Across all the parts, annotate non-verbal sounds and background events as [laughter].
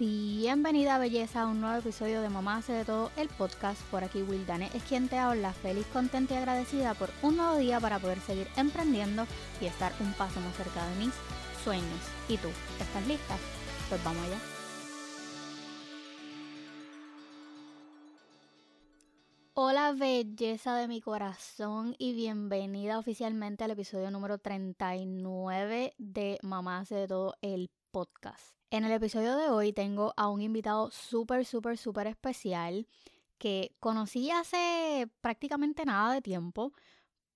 Bienvenida belleza a un nuevo episodio de Mamá hace de todo el podcast. Por aquí Will Dane es quien te habla, feliz, contenta y agradecida por un nuevo día para poder seguir emprendiendo y estar un paso más cerca de mis sueños. ¿Y tú? ¿Estás lista? Pues vamos allá. Hola belleza de mi corazón y bienvenida oficialmente al episodio número 39 de Mamá hace de todo el podcast. En el episodio de hoy tengo a un invitado súper, súper, súper especial que conocí hace prácticamente nada de tiempo,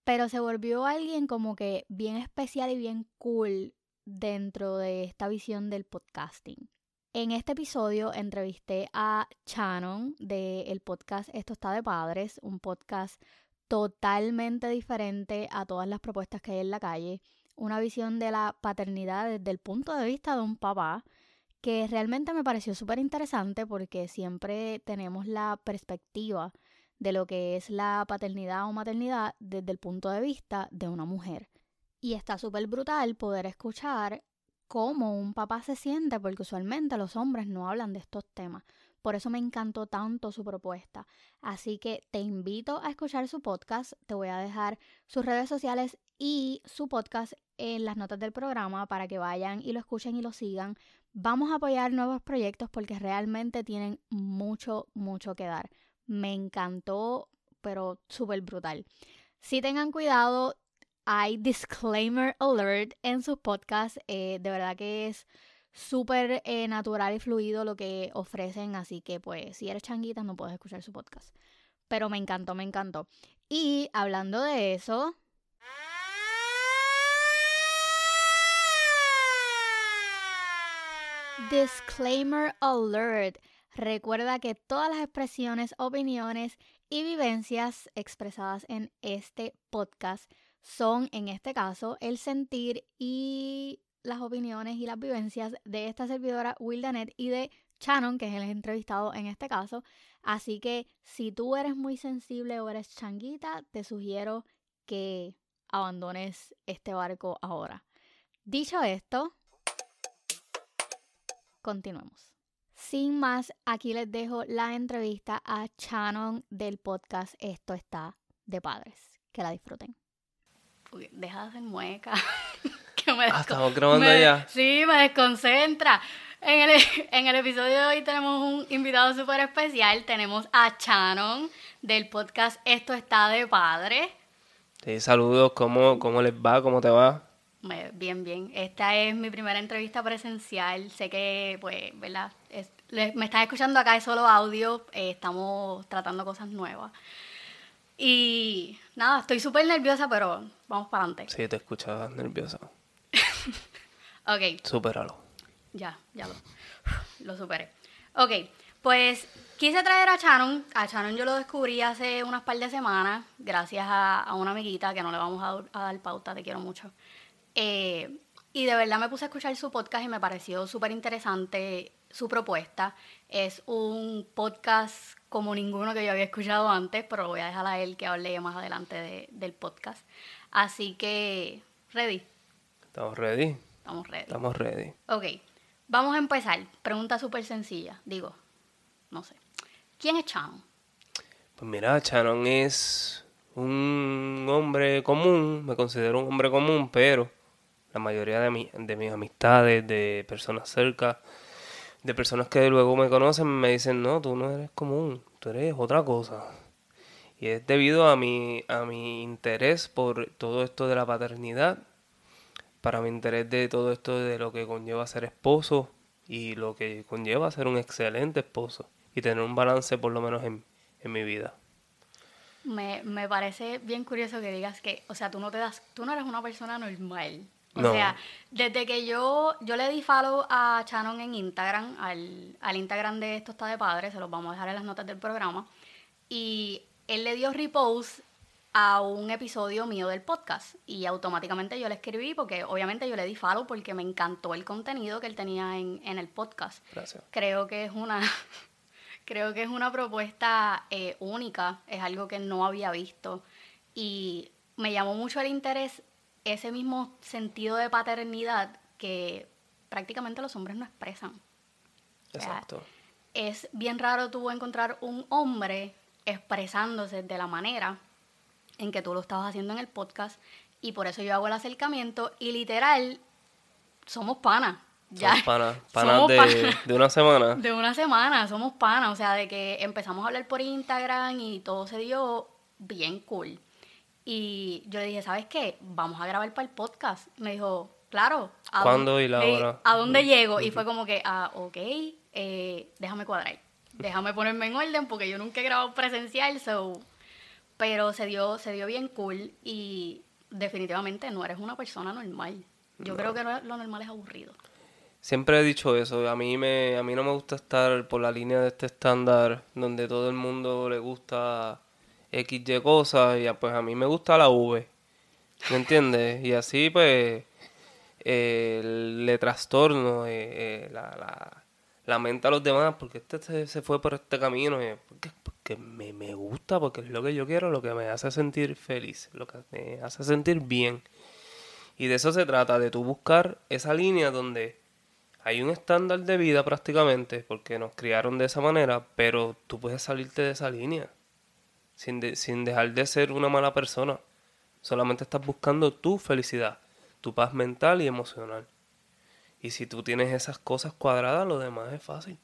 pero se volvió alguien como que bien especial y bien cool dentro de esta visión del podcasting. En este episodio entrevisté a Shannon del podcast Esto está de padres, un podcast totalmente diferente a todas las propuestas que hay en la calle, una visión de la paternidad desde el punto de vista de un papá, que realmente me pareció súper interesante porque siempre tenemos la perspectiva de lo que es la paternidad o maternidad desde el punto de vista de una mujer. Y está súper brutal poder escuchar cómo un papá se siente, porque usualmente los hombres no hablan de estos temas. Por eso me encantó tanto su propuesta. Así que te invito a escuchar su podcast. Te voy a dejar sus redes sociales y su podcast en las notas del programa para que vayan y lo escuchen y lo sigan. Vamos a apoyar nuevos proyectos porque realmente tienen mucho, mucho que dar. Me encantó, pero súper brutal. Si tengan cuidado, hay disclaimer alert en sus podcasts. Eh, de verdad que es súper eh, natural y fluido lo que ofrecen, así que pues si eres changuita no puedes escuchar su podcast. Pero me encantó, me encantó. Y hablando de eso... Disclaimer alert. Recuerda que todas las expresiones, opiniones y vivencias expresadas en este podcast son, en este caso, el sentir y las opiniones y las vivencias de esta servidora Wildanet y de Shannon, que es el entrevistado en este caso. Así que si tú eres muy sensible o eres changuita, te sugiero que abandones este barco ahora. Dicho esto, continuemos. Sin más, aquí les dejo la entrevista a Shannon del podcast Esto está de padres. Que la disfruten deja de hacer mueca. [laughs] que me ah, estamos grabando ya. Sí, me desconcentra. En el, en el episodio de hoy tenemos un invitado súper especial. Tenemos a Shannon del podcast Esto está de padre. Sí, saludos. ¿Cómo, ¿Cómo les va? ¿Cómo te va? Bien, bien. Esta es mi primera entrevista presencial. Sé que, pues, ¿verdad? me están escuchando acá, es solo audio. Eh, estamos tratando cosas nuevas. Y nada, estoy súper nerviosa, pero vamos para adelante. Sí, te escuchaba nerviosa. [laughs] ok. Supéralo. Ya, ya lo, lo superé. Ok, pues quise traer a Shannon. A Shannon yo lo descubrí hace unas par de semanas, gracias a, una amiguita que no le vamos a, dar pauta, te quiero mucho. Eh, y de verdad me puse a escuchar su podcast y me pareció súper interesante su propuesta. Es un podcast como ninguno que yo había escuchado antes, pero voy a dejar a él que hable más adelante del podcast. Así que, ¿ready? ¿Estamos ready? Estamos ready. Estamos ready. Ok, vamos a empezar. Pregunta súper sencilla. Digo, no sé. ¿Quién es Shannon? Pues mira, Shannon es un hombre común, me considero un hombre común, pero la mayoría de, de mis amistades, de personas cerca, de personas que luego me conocen me dicen, no, tú no eres común, tú eres otra cosa. Y es debido a mi, a mi interés por todo esto de la paternidad, para mi interés de todo esto de lo que conlleva ser esposo y lo que conlleva ser un excelente esposo y tener un balance por lo menos en, en mi vida. Me, me, parece bien curioso que digas que, o sea, tú no te das, tú no eres una persona normal. O sea, desde que yo, yo le di follow a Shannon en Instagram, al, al Instagram de Esto está de padre, se los vamos a dejar en las notas del programa, y él le dio repost a un episodio mío del podcast y automáticamente yo le escribí porque obviamente yo le di follow porque me encantó el contenido que él tenía en, en el podcast. Gracias. Creo que es una [laughs] creo que es una propuesta eh, única, es algo que no había visto y me llamó mucho el interés ese mismo sentido de paternidad que prácticamente los hombres no expresan. Exacto. es bien raro tú encontrar un hombre expresándose de la manera en que tú lo estabas haciendo en el podcast y por eso yo hago el acercamiento y literal somos panas. Ya. Somos [laughs] panas, Somos de, panas. de una semana. De una semana, somos panas, o sea, de que empezamos a hablar por Instagram y todo se dio bien cool. Y yo le dije, ¿sabes qué? Vamos a grabar para el podcast. Me dijo, claro. ¿a ¿Cuándo dónde- y la hora? ¿A dónde llego? Y fue como que, ah, ok, eh, déjame cuadrar. Déjame ponerme en orden porque yo nunca he grabado presencial, so... Pero se dio, se dio bien cool y definitivamente no eres una persona normal. Yo creo que lo normal es aburrido. Siempre he dicho eso, a mí me a mí no me gusta estar por la línea de este estándar donde todo el mundo le gusta XY cosas y pues a mí me gusta la V. ¿Me entiendes? Y así pues le trastorno eh, eh, la, la, a los demás porque este se, fue por este camino porque, porque me, me gusta, porque es lo que yo quiero, lo que me hace sentir feliz, lo que me hace sentir bien. Y de eso se trata, de tú buscar esa línea donde hay un estándar de vida prácticamente, porque nos criaron de esa manera, pero tú puedes salirte de esa línea sin, de- sin dejar de ser una mala persona. Solamente estás buscando tu felicidad, tu paz mental y emocional. Y si tú tienes esas cosas cuadradas, lo demás es fácil.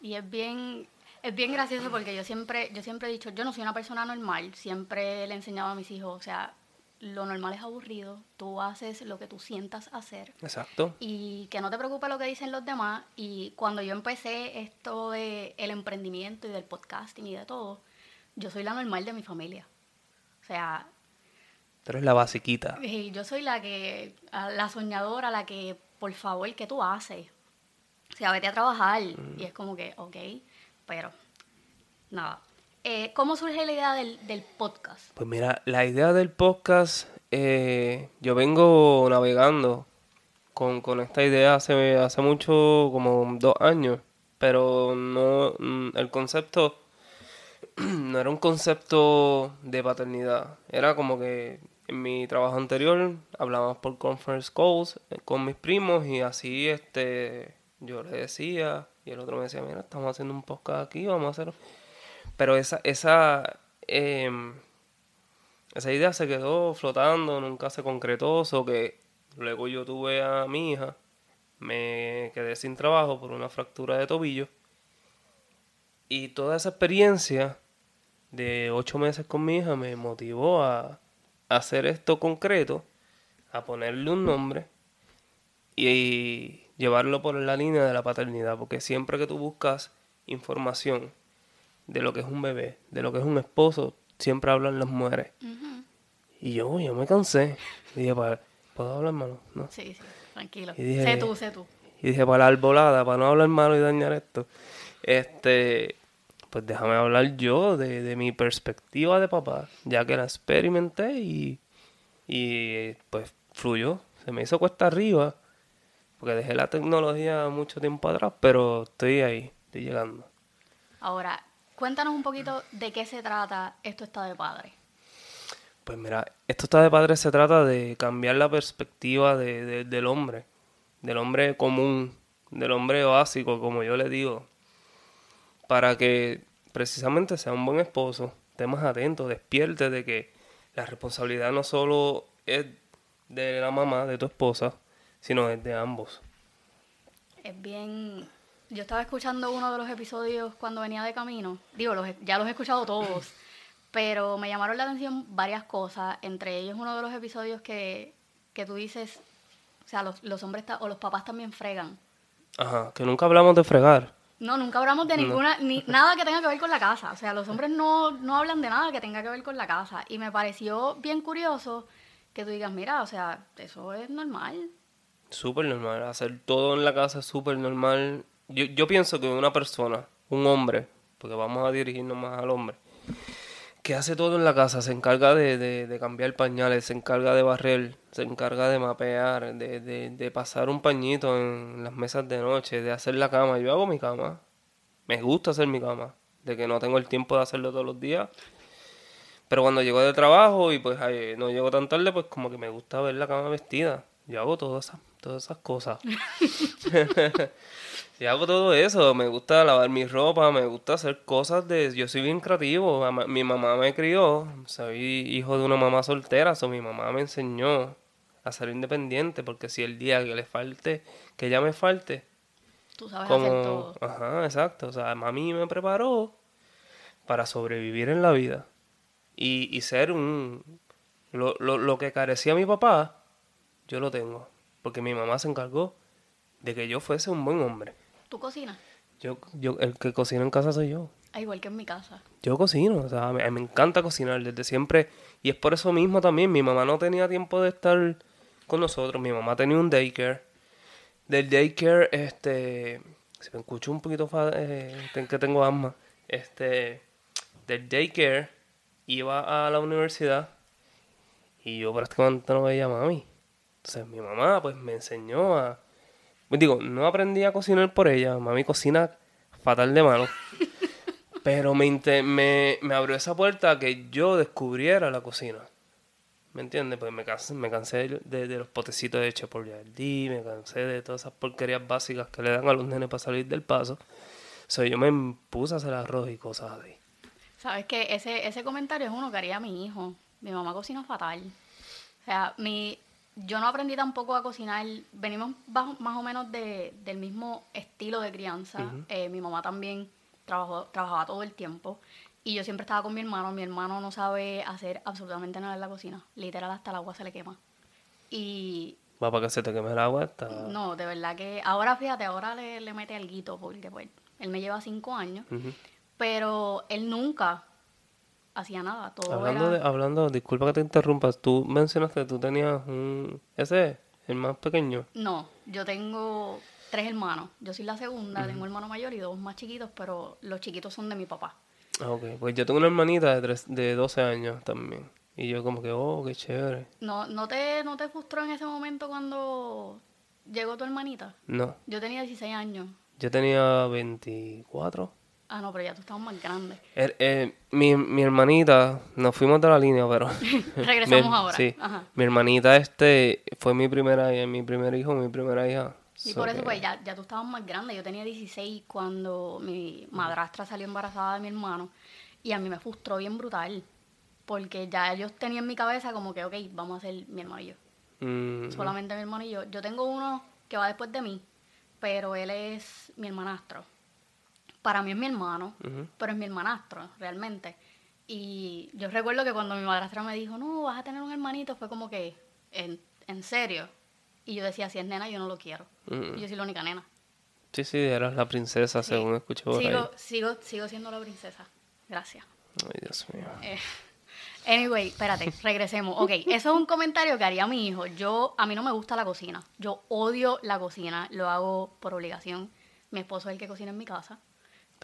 Y es bien, es bien gracioso porque yo siempre, yo siempre he dicho, yo no soy una persona normal, siempre le he enseñado a mis hijos, o sea, lo normal es aburrido, tú haces lo que tú sientas hacer Exacto. y que no te preocupe lo que dicen los demás. Y cuando yo empecé esto de el emprendimiento y del podcasting y de todo, yo soy la normal de mi familia. O sea, Tú eres la basiquita. y yo soy la que, la soñadora, la que, por favor, ¿qué tú haces? O sea, vete a trabajar. Y es como que, ok, pero nada. Eh, ¿Cómo surge la idea del, del podcast? Pues mira, la idea del podcast, eh, yo vengo navegando con, con esta idea hace, hace mucho, como dos años, pero no, mm, el concepto [clears throat] no era un concepto de paternidad, era como que en mi trabajo anterior hablábamos por conference calls eh, con mis primos y así este yo le decía y el otro me decía, mira, estamos haciendo un podcast aquí, vamos a hacer... Pero esa, esa, em, esa idea se quedó flotando, nunca se concretó, o que luego yo tuve a mi hija, me quedé sin trabajo por una fractura de tobillo y toda esa experiencia de ocho meses con mi hija me motivó a, a hacer esto concreto, a ponerle un nombre y llevarlo por la línea de la paternidad, porque siempre que tú buscas información de lo que es un bebé, de lo que es un esposo, siempre hablan las mujeres. Y yo, yo me cansé. Y dije, "Pa- ¿puedo hablar malo? No. Sí, sí, tranquilo. Y dije- sé tú, sé tú. Y dije, para la arbolada, para no hablar malo y dañar esto, este, pues déjame hablar yo de, de mi perspectiva de papá, ya que la experimenté y, y pues fluyó. Se me hizo cuesta arriba, porque dejé la tecnología mucho tiempo atrás, pero estoy ahí, estoy llegando. Ahora, cuéntanos un poquito de qué se trata Esto está de padre. Pues mira, esto está de padre se trata de cambiar la perspectiva de, de- del hombre, del hombre común, del hombre básico, como yo le digo, para que precisamente sea un buen esposo, esté más atento, despierte de que la responsabilidad no solo es de la mamá, de tu esposa, sino es de ambos. Es bien... Yo estaba escuchando uno de los episodios cuando venía de camino. Digo, los ya los he escuchado todos. [coughs] Pero me llamaron la atención varias cosas. Entre ellos uno de los episodios que, que tú dices... O sea, los, los hombres o los papás también fregan. Ajá, que nunca hablamos de fregar. No, nunca hablamos de ninguna, ni [laughs] nada que tenga que ver con la casa. O sea, los hombres no, no hablan de nada que tenga que ver con la casa. Y me pareció bien curioso que tú digas, mira, o sea, eso es normal. Súper normal. Hacer todo en la casa es súper normal. Yo, yo pienso que una persona, un hombre, porque vamos a dirigirnos más al hombre, que hace todo en la casa, se encarga de, de- cambiar pañales, se encarga de barrer, se encarga de mapear, de, de- pasar un pañito en las mesas de noche, de hacer la cama. Yo hago mi cama. Me gusta hacer mi cama. De que no tengo el tiempo de hacerlo todos los días. Pero cuando llego de trabajo y pues no llego tan tarde, pues como que me gusta ver la cama vestida. Yo hago todas esas, todas esas cosas. [laughs] y hago todo eso, me gusta lavar mi ropa, me gusta hacer cosas de... Yo soy bien creativo, mi mamá me crió, soy hijo de una mamá soltera, o mi mamá me enseñó a ser independiente, porque si el día que le falte, que ya me falte, Tú sabes hacer todo. Ajá, exacto. O sea, mami me preparó para sobrevivir en la vida. Y, y ser un... Lo, lo, lo que carecía mi papá, yo lo tengo. Porque mi mamá se encargó de que yo fuese un buen hombre. ¿Tú cocinas? Yo, yo, el que cocina en casa soy yo. Ah, igual que en mi casa. Yo cocino, o sea, me, me encanta cocinar desde siempre. Y es por eso mismo también, mi mamá no tenía tiempo de estar con nosotros. Mi mamá tenía un daycare del daycare, este, se me escucho un poquito eh, que tengo asma, este, del daycare iba a la universidad y yo prácticamente no veía a mami. Entonces mi mamá pues me enseñó a... Pues, digo, no aprendí a cocinar por ella, mami cocina fatal de mano. [laughs] pero me, me, me abrió esa puerta a que yo descubriera la cocina. ¿Me entiendes? Pues me cansé, me cansé de, los potecitos de Chipotle me cansé de todas esas porquerías básicas que le dan a los nenes para salir del paso. O sea, yo me puse a hacer arroz y cosas así. Sabes que ese, ese comentario es uno que haría mi hijo. Mi mamá cocina fatal. O sea, mi, yo no aprendí tampoco a cocinar. Venimos más o menos de, del mismo estilo de crianza. Eh, mi mamá también trabajó, trabajaba todo el tiempo. Y yo siempre estaba con mi hermano. Mi hermano no sabe hacer absolutamente nada en la cocina. Literal, hasta el agua se le quema. Y. ¿Va para que se te queme el agua? No, de verdad que. Ahora, fíjate, ahora le, le mete guito porque pues, él me lleva cinco años. Pero él nunca hacía nada. Todo hablando, de, hablando, disculpa que te interrumpas. Tú mencionaste que tú tenías un. ¿Ese el más pequeño? No, yo tengo tres hermanos. Yo soy la segunda, tengo un hermano mayor y dos más chiquitos, pero los chiquitos son de mi papá. Ah, ok. Pues yo tengo una hermanita de, de 12 años también. Y yo como que, oh, qué chévere. ¿No, no, te, ¿No te frustró en ese momento cuando llegó tu hermanita? No. Yo tenía 16 años. Yo tenía 24. Ah, no, pero ya tú estabas más grande. Er, eh, mi, mi hermanita, nos fuimos de la línea, pero... [laughs] [laughs] Regresamos ahora. Sí. Mi hermanita este fue mi primera mi primer hijo, mi primera hija. Y por eso, pues, ya, ya tú estabas más grande. Yo tenía 16 cuando mi madrastra salió embarazada de mi hermano. Y a mí me frustró bien brutal. Porque ya ellos tenían en mi cabeza como que, ok, vamos a ser mi hermano y yo. Mm. Solamente mi hermano y yo. Yo tengo uno que va después de mí, pero él es mi hermanastro. Para mí es mi hermano, pero es mi hermanastro, realmente. Y yo recuerdo que cuando mi madrastra me dijo, no, vas a tener un hermanito, fue como que, ¿en, en serio? Y yo decía, si es nena, yo no lo quiero. Mm. Yo soy la única nena. Sí, sí, eras la princesa, según escuché por sigo, Sigo, sigo siendo la princesa. Gracias. Ay, Dios mío. Eh, anyway, espérate, regresemos. Ok, eso es un comentario que haría mi hijo. Yo, a mí no me gusta la cocina. Yo odio la cocina. Lo hago por obligación. Mi esposo es el que cocina en mi casa.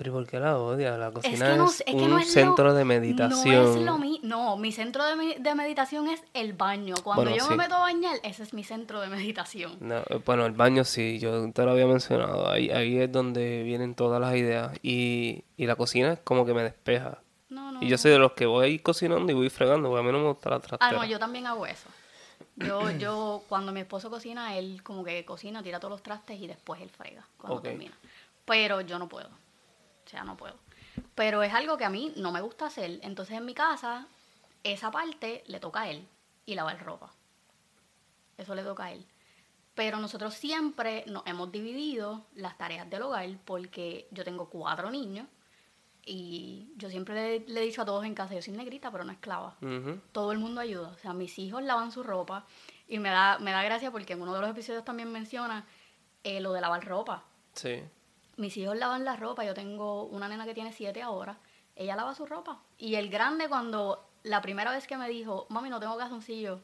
Pero ¿por qué la odia? La cocina es, un centro de meditación. No es lo mismo. No, mi centro de, meditación es el baño. Cuando yo me meto a bañar, ese es mi centro de meditación. Eh, bueno, el baño sí, yo te lo había mencionado. Ahí, ahí es donde vienen todas las ideas. Y, y la cocina es como que me despeja. No, no, y yo soy de los que voy cocinando y voy fregando, porque a mí no me gusta la trastera. Ah, no, yo también hago eso. Yo, yo, cuando mi esposo cocina, él como que cocina, tira todos los trastes y después él frega cuando termina. Pero yo no puedo. O sea, no puedo. Pero es algo que a mí no me gusta hacer. Entonces en mi casa, esa parte le toca a él y lavar ropa. Eso le toca a él. Pero nosotros siempre nos hemos dividido las tareas del hogar porque yo tengo cuatro niños y yo siempre le, he dicho a todos en casa, yo soy negrita, pero no esclava. Todo el mundo ayuda. O sea, mis hijos lavan su ropa y me da, me da gracia porque en uno de los episodios también menciona eh, lo de lavar ropa. Sí mis hijos lavan la ropa, yo tengo una nena que tiene siete ahora, ella lava su ropa. Y el grande cuando la primera vez que me dijo, mami, no tengo calzoncillo,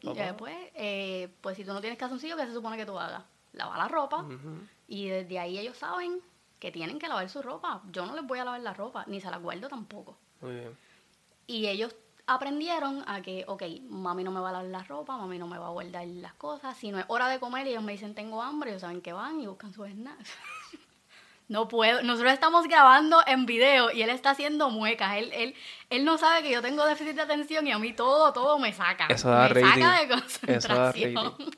y después, eh, pues si tú no tienes calzoncillo, ¿qué se supone que tú hagas? Lava la ropa y desde ahí ellos saben que tienen que lavar su ropa. Yo no les voy a lavar la ropa, ni se la guardo tampoco. Muy bien. Y ellos aprendieron a que, ok, mami no me va a lavar la ropa, mami no me va a guardar las cosas. Si no es hora de comer, ellos me dicen tengo hambre, ellos saben que van y buscan sus snacks. [laughs] No puedo. Nosotros estamos grabando en video y él está haciendo muecas. Él, él, él no sabe que yo tengo déficit de atención y a mí todo, todo me saca. Eso da me saca de concentración. [laughs]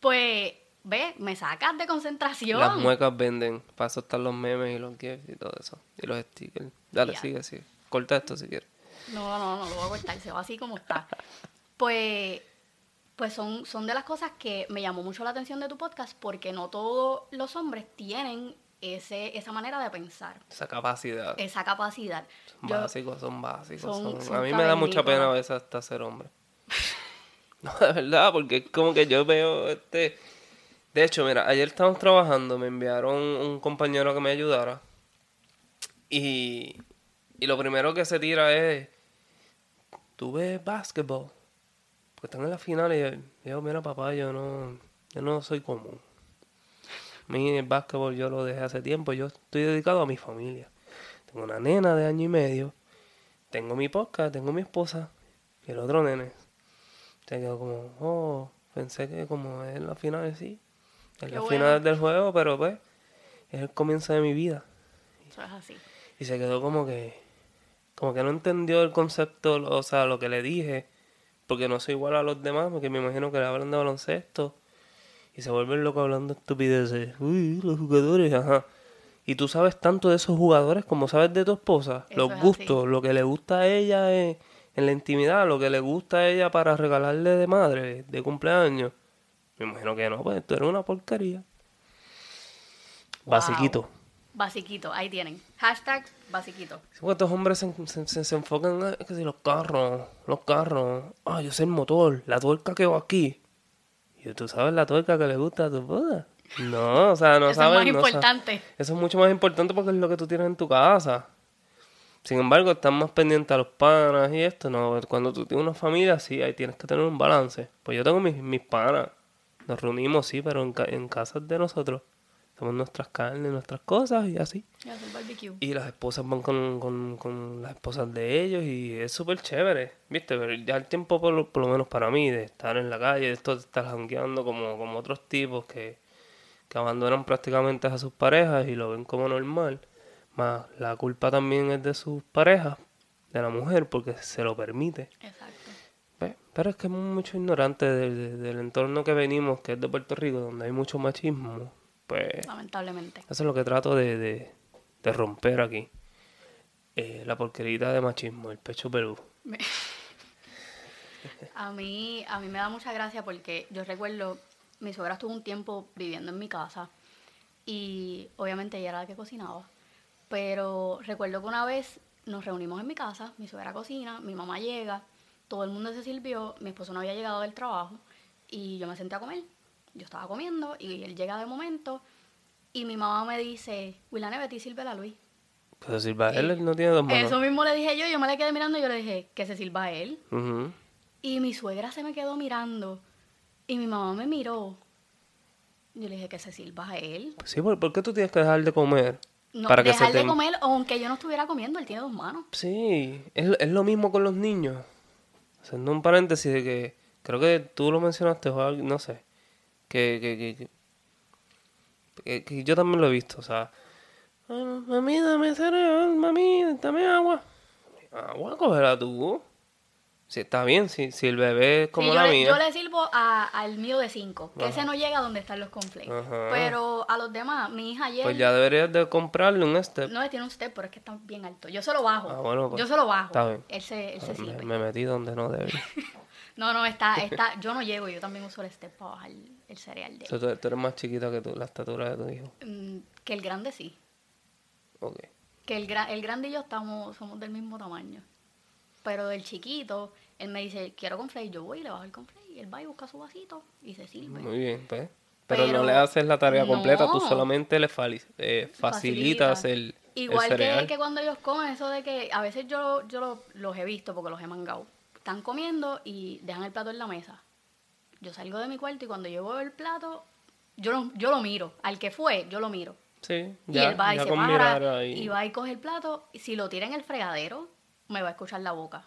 Pues, ve, me sacas de concentración. Las muecas venden. Para eso están los memes y los gifs y todo eso. Y los stickers. Dale, sigue, sigue. Corta esto si quieres. No, no, no lo voy a cortar, se va así como está. Pues, pues son, son de las cosas que me llamó mucho la atención de tu podcast porque no todos los hombres tienen ese, esa manera de pensar, Esa capacidad. esa capacidad. Son Yo- básicos, son básicos. son- son- son a mí me da mucha pena a veces hasta ser hombre. [laughs] No, de verdad, porque es como que yo veo este... De hecho, mira, ayer estábamos trabajando, me enviaron un compañero que me ayudara. Y, y lo primero que se tira es... ¿Tú ves básquetbol? Porque están en la final y yo, yo, mira papá, yo no, yo no soy común. Mí el básquetbol yo lo dejé hace tiempo, yo estoy dedicado a mi familia. Tengo una nena de año y medio, tengo mi podcast, tengo mi esposa y el otro nene. Se quedó como, oh, pensé que como es la final, sí, es Qué la bueno. final del juego, pero pues es el comienzo de mi vida. Eso es así. Y se quedó como que, como que no entendió el concepto, o sea, lo que le dije, porque no soy igual a los demás, porque me imagino que le hablan de baloncesto y se vuelven locos hablando estupideces. Uy, los jugadores, ajá. Y tú sabes tanto de esos jugadores como sabes de tu esposa, Eso los es gustos, lo que le gusta a ella en, en la intimidad, lo que le gusta a ella para regalarle de madre, de cumpleaños. Me imagino que no, pues tú eres una porquería. Wow. Basiquito. Basiquito, ahí tienen. Hashtag basiquito. Sí, porque estos hombres se, se, se- se enfocan en que si los carros, los carros. Ah, yo sé el motor, la tuerca que va aquí. Y tú sabes la tuerca que le gusta a tu boda. No, o sea, no Eso sabes. es más no importante. Eso es mucho más importante porque es lo que tú tienes en tu casa. Sin embargo, están más pendientes a los panas y esto. No, cuando tú tienes una familia, sí, ahí tienes que tener un balance. Pues yo tengo mis, mis panas. Nos reunimos, sí, pero en, ca- en casas de nosotros. Hacemos nuestras carnes, nuestras cosas y así. Y hacer barbecue. Y las esposas van con, con, con las esposas de ellos y es súper chévere, ¿viste? Pero ya el tiempo, por lo, por lo menos para mí, de estar en la calle, de esto de estar jangueando como, como otros tipos que, que abandonan prácticamente a sus parejas y lo ven como normal. Más la culpa también es de sus parejas, de la mujer, porque se lo permite. Exacto. ¿Ves? Pero es que hay mucho ignorante de- de- del entorno que venimos, que es de Puerto Rico, donde hay mucho machismo. Pues Lamentablemente. eso es lo que trato de, de, de romper aquí. Eh, la porquerita de machismo, el pecho. Me- [laughs] A mí, a mí me da mucha gracia porque yo recuerdo, mi suegra estuvo un tiempo viviendo en mi casa y obviamente ella era la que cocinaba. Pero recuerdo que una vez nos reunimos en mi casa, mi suegra cocina, mi mamá llega, todo el mundo se sirvió, mi esposo no había llegado del trabajo y yo me senté a comer. Yo estaba comiendo y él llega de momento y mi mamá me dice, Wilane, Betty, sírvela a Luis. Pero Silva, él, él no tiene dos manos. Eso mismo le dije yo, yo me le quedé mirando y yo le dije, que se sirva a él. Y mi suegra se me quedó mirando y mi mamá me miró. Yo le dije que se sirva a él. Pues sí, ¿por, por qué tú tienes que dejar de comer? No, Para que dejar se te... de comer, aunque yo no estuviera comiendo, él tiene dos manos. Sí, es, es lo mismo con los niños. Haciendo un paréntesis de que creo que tú lo mencionaste o no sé. Que, que, que, que- yo también lo he visto, o sea, "Ah, mami, dame cereal, mami, dame agua. Agua, cógela tú. Si está bien, si, si el bebé es como Sí, la yo, le, mía. yo le sirvo a- al mío de cinco, que Ajá. ese no llega donde están los. Ajá. Pero a los demás, mi hija ayer... Pues ya deberías de comprarle un step. No, tiene un step, pero es que está bien alto. Yo se lo bajo. Ah, bueno, pues, yo se lo bajo. está bien. Él se, él se me, sirve. me metí donde no debí. [laughs] No, no, está, [laughs] está... Yo no llego, yo también uso el step para bajar el cereal de O sea, tú, tú eres más chiquita que tú, la estatura de tu hijo. Mm, Que el grande sí. Ok. que el, gra- el grande y yo estamos, somos del mismo tamaño. Pero del chiquito, él me dice, quiero conflay, yo voy y le bajo el conflay. Él va y busca su vasito y se sirve. Muy bien, pues. Pero, Pero- no le haces la tarea completa, tú solamente le eh, facilitas Facilita. el, el Igual que, cereal. que cuando ellos comen, eso de que a veces yo, yo lo- los he visto porque los he mangado. Están comiendo y dejan el plato en la mesa. Yo salgo de mi cuarto y cuando yo veo el plato, yo lo, yo lo miro. Al que fue, yo lo miro. Sí, y ya, él va y se para y va y coge el plato. Y si lo tira en el fregadero, me va a escuchar la boca.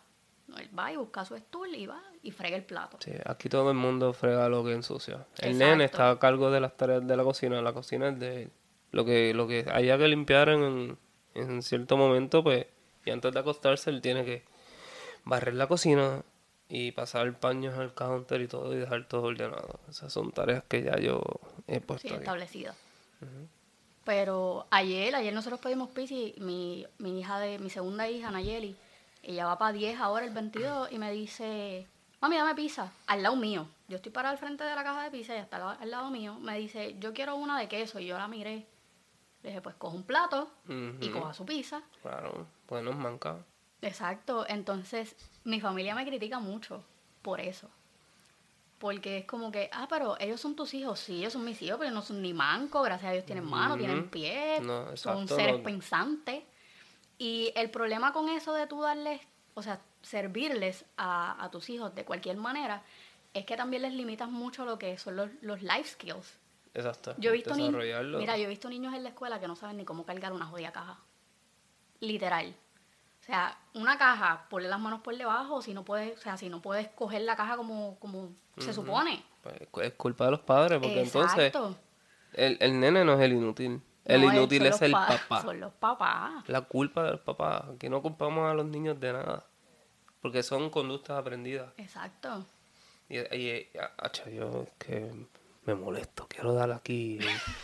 No, Él va y busca su stool y va y frega el plato. Sí, aquí todo el mundo frega lo que ensucia. El nene está a cargo de las tareas de la cocina, la cocina es de él. Lo que, lo que haya que limpiar en, en cierto momento, pues, y antes de acostarse, él tiene que barrer la cocina y pasar paños al counter y todo y dejar todo ordenado. Esas son tareas que ya yo he puesto Sí, ahí. establecidas. Pero ayer, ayer nosotros pedimos pizza y mi, mi hija de, mi segunda hija, Nayeli, ella va para 10 ahora el 22 y me dice, mami, dame pizza, al lado mío. Yo estoy parada al frente de la caja de pizza y está al, lado- al lado mío. Me dice, yo quiero una de queso y yo la miré. Le dije, pues coja un plato y coja su pizza. Claro, bueno, manca. Exacto, entonces mi familia me critica mucho por eso. Porque es como que, ah, pero ellos son tus hijos, sí, ellos son mis hijos, pero no son ni mancos, gracias a Dios tienen manos, tienen pies, No, son seres no. pensantes. Y el problema con eso de tú darles, o sea, servirles a, a tus hijos de cualquier manera, es que también les limitas mucho lo que son los, los life skills. Exacto. Yo he visto mira, yo he visto niños en la escuela que no saben ni cómo cargar una jodida caja. Literal. O sea, una caja, ponle las manos por debajo, si no puedes, o sea, si no puedes coger la caja como, como se supone. Pues, es culpa de los padres, porque entonces Exacto. el, el nene no es el inútil. El No, inútil es los el pa- papá. Son los papás. La culpa del papá. Aquí no culpamos a los niños de nada. Porque son conductas aprendidas. Exacto. Y, y, acha, yo es que me molesto. Quiero dar aquí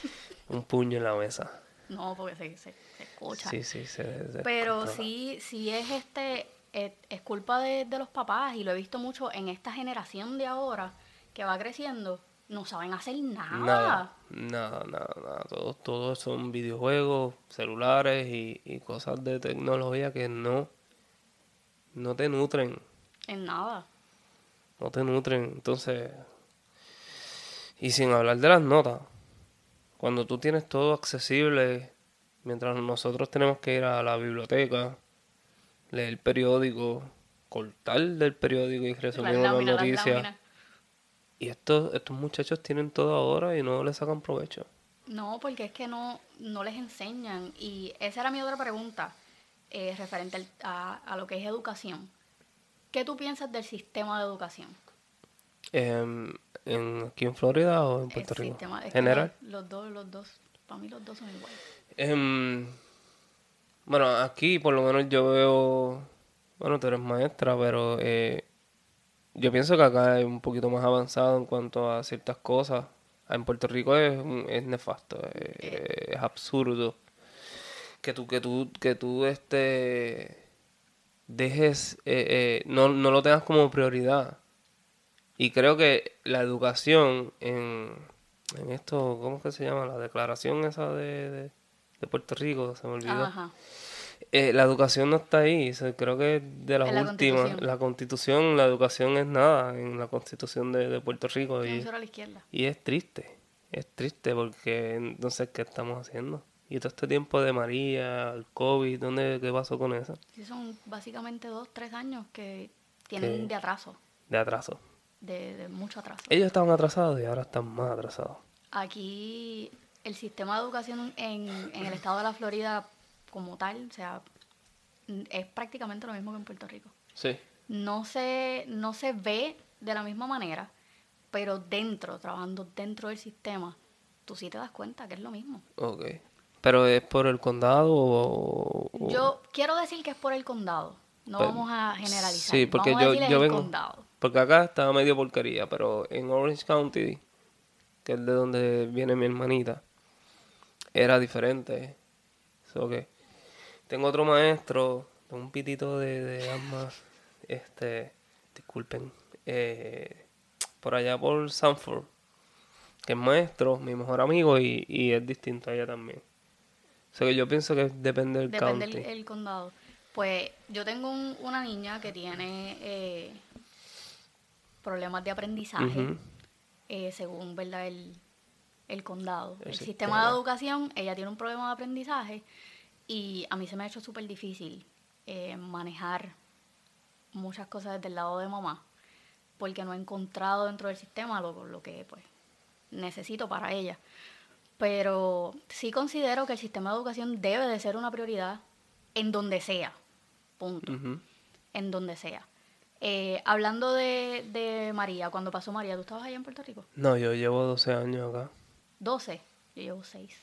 [laughs] un puño en la mesa. No, porque se, se, se escucha. Sí, sí, se, se Pero sí, sí es este, es, es culpa de, de los papás y lo he visto mucho en esta generación de ahora que va creciendo, no saben hacer nada. Nada, nada, nada. Todos, todos son videojuegos, celulares y, y cosas de tecnología que no, no te nutren. En nada. No te nutren. Entonces, y sin hablar de las notas. Cuando tú tienes todo accesible, mientras nosotros tenemos que ir a la biblioteca, leer el periódico, cortar del periódico y resumir las noticia. láminas. Y estos, estos muchachos tienen todo ahora y no le sacan provecho. No, porque es que no, no les enseñan. Y esa era mi otra pregunta, eh, referente al- a, a lo que es educación. ¿Qué tú piensas del sistema de educación? Em, en, ¿Aquí en Florida o en Puerto El Rico? sistema- es General. Los, los dos, los dos, para mí los dos son iguales. Em, bueno, aquí por lo menos yo veo, bueno, tú eres maestra, pero eh, yo pienso que acá es un poquito más avanzado en cuanto a ciertas cosas. En Puerto Rico es, es nefasto, eh, es absurdo que tú, que tú, que tú, este, dejes, eh, eh, no, no lo tengas como prioridad. Y creo que la educación en, en esto, ¿cómo es que se llama? La declaración esa de, de Puerto Rico, se me olvidó. Ajá. Eh, la educación no está ahí, o sea, creo que de las En la últimas, Constitución. la constitución, la educación es nada en la constitución de, de Puerto Rico y, a la izquierda. y es triste, es triste porque entonces, ¿qué estamos haciendo? Y todo este tiempo de María, el COVID, ¿dónde, ¿qué pasó con eso? Sí, son básicamente dos, tres años que tienen de atraso, De atraso. de, de mucho atraso. Ellos estaban atrasados y ahora están más atrasados. Aquí el sistema de educación en, en el estado de la Florida como tal, o sea, es prácticamente lo mismo que en Puerto Rico. Sí. No se, no se ve de la misma manera, pero dentro, trabajando dentro del sistema, tú sí te das cuenta que es lo mismo. Ok. ¿Pero es por el condado o...? o- Yo quiero decir que es por el condado, no Pues, vamos a generalizar. Sí, porque vamos yo, yo el vengo... condado. Porque acá estaba medio porquería, pero en Orange County, que es de donde viene mi hermanita, era diferente. So que tengo otro maestro, tengo un pitito de, de asma, este, disculpen, eh, por allá por Sanford, que es maestro, mi mejor amigo, y, y es distinto a ella también. O sea que yo pienso que depende del Depende county. el, el condado. Pues yo tengo un- una niña que tiene eh, problemas de aprendizaje, eh, según verdad el, el condado. El El, sistema. sistema de educación, ella tiene un problema de aprendizaje y a mí se me ha hecho súper difícil eh, manejar muchas cosas desde el lado de mamá, porque no he encontrado dentro del sistema lo, lo que pues necesito para ella. Pero sí considero que el sistema de educación debe de ser una prioridad en donde sea. Punto. En donde sea. Eh, hablando de, de María, cuando pasó María, ¿tú estabas allá en Puerto Rico? No, yo llevo 12 años acá. 12. Yo llevo 6.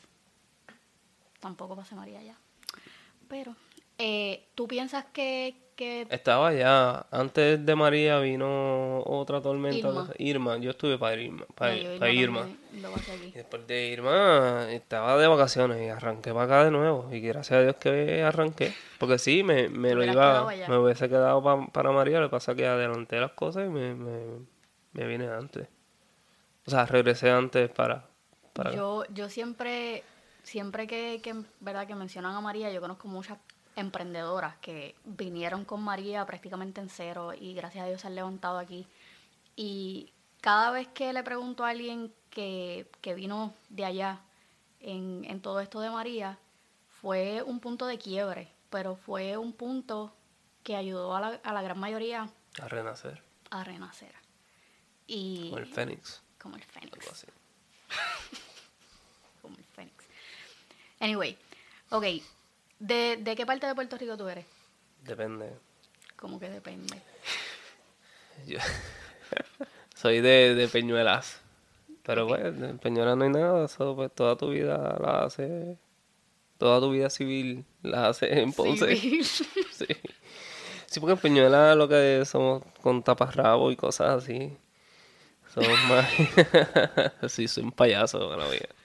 Tampoco pasé María allá. Pero, eh, ¿tú piensas que, que Estaba ya. Antes de María vino otra tormenta. Irma. Irma. Yo estuve para Irma. Para, No, yo para Irma lo aquí. Y después de Irma estaba de vacaciones y arranqué para acá de nuevo. Y gracias a Dios que arranqué. Porque sí, me, me lo iba, me hubiese quedado pa- para María. Lo que pasa es que adelanté las cosas y me, me, me vine antes. O sea, regresé antes para... para Yo, yo siempre, siempre que, que, ¿verdad? que mencionan a María, yo conozco muchas emprendedoras que vinieron con María prácticamente en cero y gracias a Dios se han levantado aquí. Y cada vez que le pregunto a alguien que, que vino de allá en, en todo esto de María, fue un punto de quiebre, pero fue un punto que ayudó a la, a la gran mayoría a renacer. a renacer. Y Como el Fénix. como el Algo fénix. así. [laughs] Anyway, ok. ¿De, ¿De qué parte de Puerto Rico tú eres? Depende. Como que depende. [laughs] Yo [laughs] soy de, de Peñuelas. Pero pues, en Peñuelas no hay nada. eso, pues, toda tu vida la hace. Toda tu vida civil la hace en Ponce. Civil. [laughs] Sí. Sí, porque en Peñuelas lo que somos con taparrabo y cosas así. Somos más. sí, soy un payaso, bueno, mía. Como-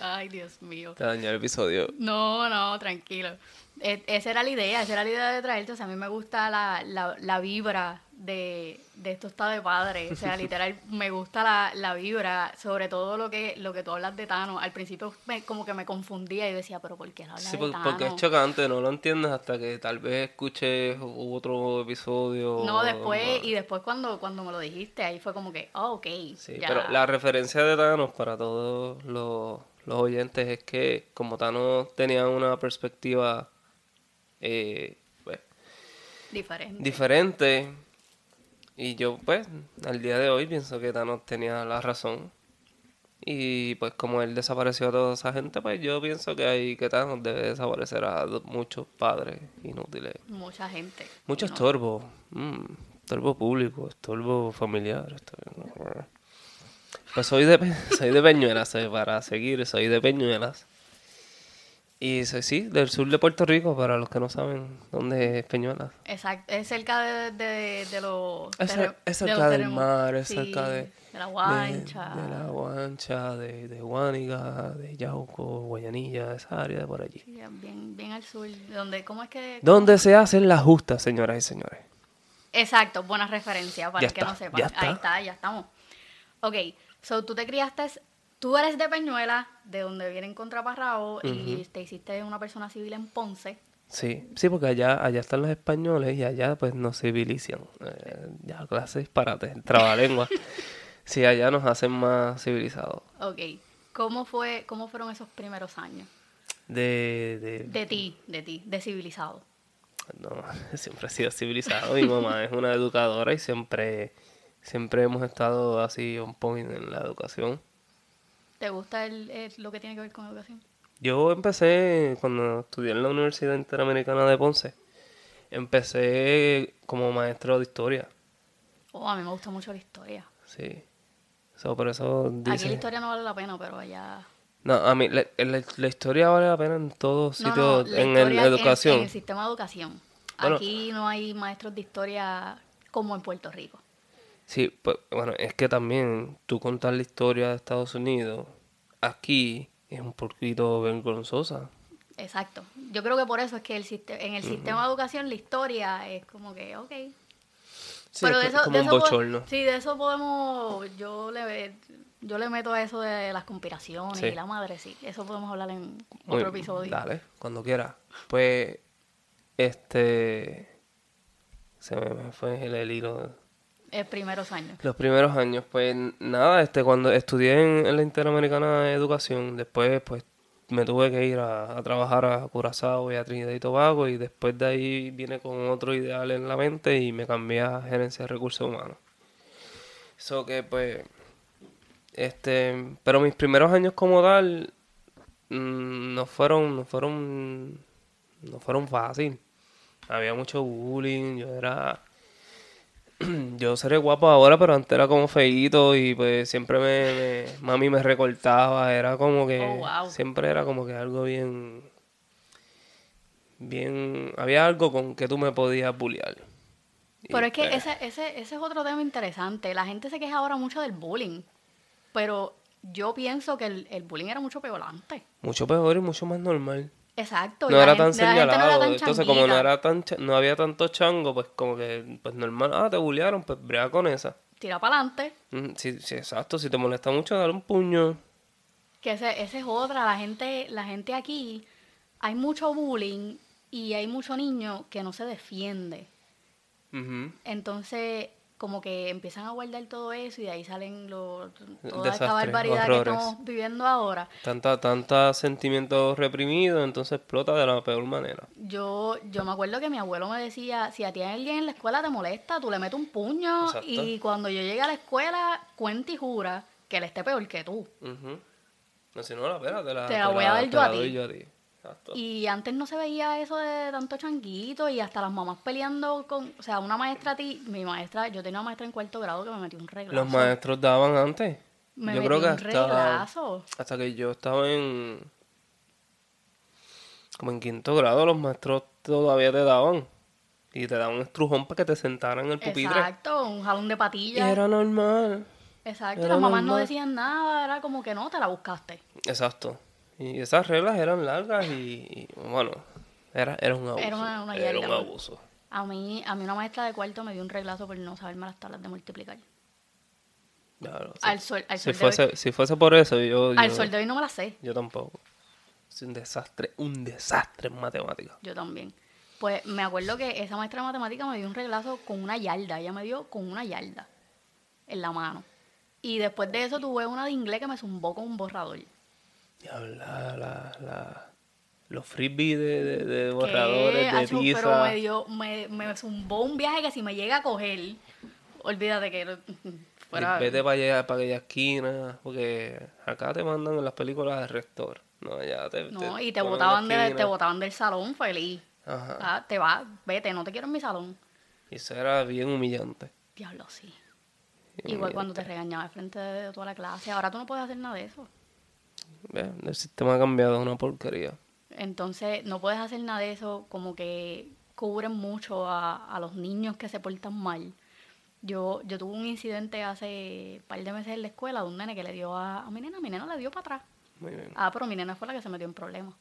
ay, Dios mío. Te dañó el episodio. No, no, tranquilo. E- esa era la idea, esa era la idea de traerte. O sea, a mí me gusta la, la, la vibra de, de esto está de padre. O sea, [laughs] literal, me gusta la, la vibra, sobre todo lo que, lo que tú hablas de Tano. Al principio me- como que me confundía y decía, pero ¿por qué no hablas Sí, de por- Tano? porque es chocante, no lo entiendes hasta que tal vez escuches otro episodio. No, después, y después cuando, cuando me lo dijiste, ahí fue como que, oh, ok. Sí, ya. pero la referencia de Thanos para todos los, los oyentes es que como Thanos tenía una perspectiva eh, pues, Diferente. diferente y yo pues al día de hoy pienso que Thanos tenía la razón y pues como él desapareció a toda esa gente pues yo pienso que hay que Thanos debe desaparecer a muchos padres inútiles Mucha gente. mucho ¿no? estorbo mm, estorbo público estorbo familiar estorbo- pues soy de [laughs] soy de Peñuelas para seguir soy de Peñuelas y sí del sur de Puerto Rico para los que no saben dónde es Peñuelas Exacto, es cerca de, de, de los... Es, de los cerca del terremos- mar, es sí, cerca de, de la guancha. de, de la guancha, de, de Guánica, de Yauco, Guayanilla, esa área de por allí. Sí, bien, bien al sur. Donde, ¿Cómo es que...? Donde se hacen las justas, señoras y señores. Exacto, buena referencia para Ya el que está, no sepa. ya está. Ahí está, ya estamos. Ok, so tú te criaste, tú eres de Peñuela, de donde vienen Contraparrao, y te hiciste una persona civil en Ponce. Sí, sí, porque allá, allá están los españoles y allá pues nos civilizan. Eh, ya clase disparate, trabalengua. [laughs] sí, allá nos hacen más civilizados. Ok, ¿cómo, fue, cómo fueron esos primeros años? De, de, De ti, de ti, de civilizado. No, [laughs] siempre he sido civilizado. Mi mamá es una educadora y siempre, siempre hemos estado así on point en la educación. ¿Te gusta el, el- lo que tiene que ver con educación? Yo empecé cuando estudié en la Universidad Interamericana de Ponce. Empecé como maestro de historia. Oh, a mí me gusta mucho la historia. Sí. So, por eso Aquí la historia no vale la pena, pero allá... No, a mí la, la- la historia vale la pena en todos No, sitios, no, en el- educación. En, el sistema de educación. Bueno. Aquí no hay maestros de historia como en Puerto Rico. Sí, pues bueno, es que también tú contar la historia de Estados Unidos aquí es un poquito vergonzosa. Exacto. Yo creo que por eso es que el siste- en el sistema de educación la historia es como que, ok. Sí, Pero de eso, como de un eso po- bochorno. sí, de eso podemos, yo le, yo le meto a eso de las conspiraciones Sí. y la madre, sí. Eso podemos hablar en Muy- otro episodio. Dale, cuando quiera. Pues, este... Se me, fue el hilo. Eh, primeros años. Los primeros años, pues nada, este, cuando estudié en, la Interamericana de Educación, después pues me tuve que ir a, a trabajar a Curazao y a Trinidad y Tobago y después de ahí vine con otro ideal en la mente y me cambié a Gerencia de Recursos Humanos. Eso que pues, este, pero mis primeros años como tal mm, no fueron, no fueron, no fueron fácil. Había mucho bullying, yo era [clears throat] yo seré guapo ahora, pero antes era como feíto y pues siempre me, me- mami me recortaba, era como que Oh, wow. siempre era como que algo bien bien, había algo con que tú me podías bullear. Y, Pero es que pues, ese, ese, ese es otro tema interesante. La gente se queja ahora mucho del bullying. Pero yo pienso que el, el bullying era mucho peor antes. Mucho peor y mucho más normal. Exacto. No era tan señalado. Entonces, como no era tan no había tanto chango, pues como que, pues normal, ah, te bullearon, pues brega con esa. Tira para adelante. Mm, Sí, sí, exacto. Si te molesta mucho, dale un puño. Que ese, ese es otra. La gente, la gente aquí, hay mucho bullying y hay mucho niño que no se defiende. Entonces, como que empiezan a guardar todo eso y de ahí salen lo, toda Desastres, esta barbaridad que estamos viviendo ahora. Tanta, tanta sentimientos reprimidos, entonces explota de la peor manera. Yo, yo me acuerdo que mi abuelo me decía, si a ti alguien en la escuela te molesta, tú le metes un puño Exacto. y cuando yo llegue a la escuela, cuenta y jura que él esté peor que tú. Ujú. No, si no, la pera, te la, Te la voy a dar yo a ti. yo a ti. Exacto. Y antes no se veía eso de tanto changuito y hasta las mamás peleando con, o sea, una maestra a ti, mi maestra, yo tenía una maestra en cuarto grado que me metió un reglazo. Los maestros daban antes. Me yo creo que un hasta, reglazo. hasta que yo estaba en como en quinto grado, los maestros todavía te daban. Y te daban un estrujón para que te sentaran en el pupitre. Exacto, un jalón de patillas. era normal. Exacto, era las mamás no decían nada, era como que no, te la buscaste. Exacto. Y esas reglas eran largas y, y, bueno, era, era un abuso. Era una- una Era un abuso. A mí, a mí una maestra de cuarto me dio un reglazo por no saberme las tablas de multiplicar. Claro, Al si- sol- al si, sol fuese, hoy- si fuese por eso, yo, Al yo, sol de hoy no me las sé, yo tampoco. Es un desastre, un desastre en matemáticas. yo también. Pues me acuerdo que esa maestra de matemáticas me dio un reglazo con una yarda, ella me dio con una yarda en la mano. Y después de eso tuve una de inglés que me zumbó con un borrador. La, la, la- los frisbees de, de, de ¿Qué? borradores, de Acho, tiza. Pero me dio, me, me zumbó un viaje que si me llega a coger, olvídate que fuera... Vete para allá, para aquella esquina, porque acá te mandan en las películas de rector. No, allá te, No, y te botaban, de, te botaban del salón feliz. Ajá. Ah, te vas, vete, no te quiero en mi salón. Y eso era bien humillante. Diablo, sí. Bien Igual cuando te regañaba frente de toda la clase. Ahora tú no puedes hacer nada de eso. El sistema ha cambiado, es una porquería. Entonces, no puedes hacer nada de eso. Como que cubren mucho a, a los niños que se portan mal. Yo, yo tuve un incidente hace un par de meses en la escuela de un nene que le dio a, a mi nena. Mi nena le dio para atrás. Muy bien. Ah, pero mi nena fue la que se metió en problemas.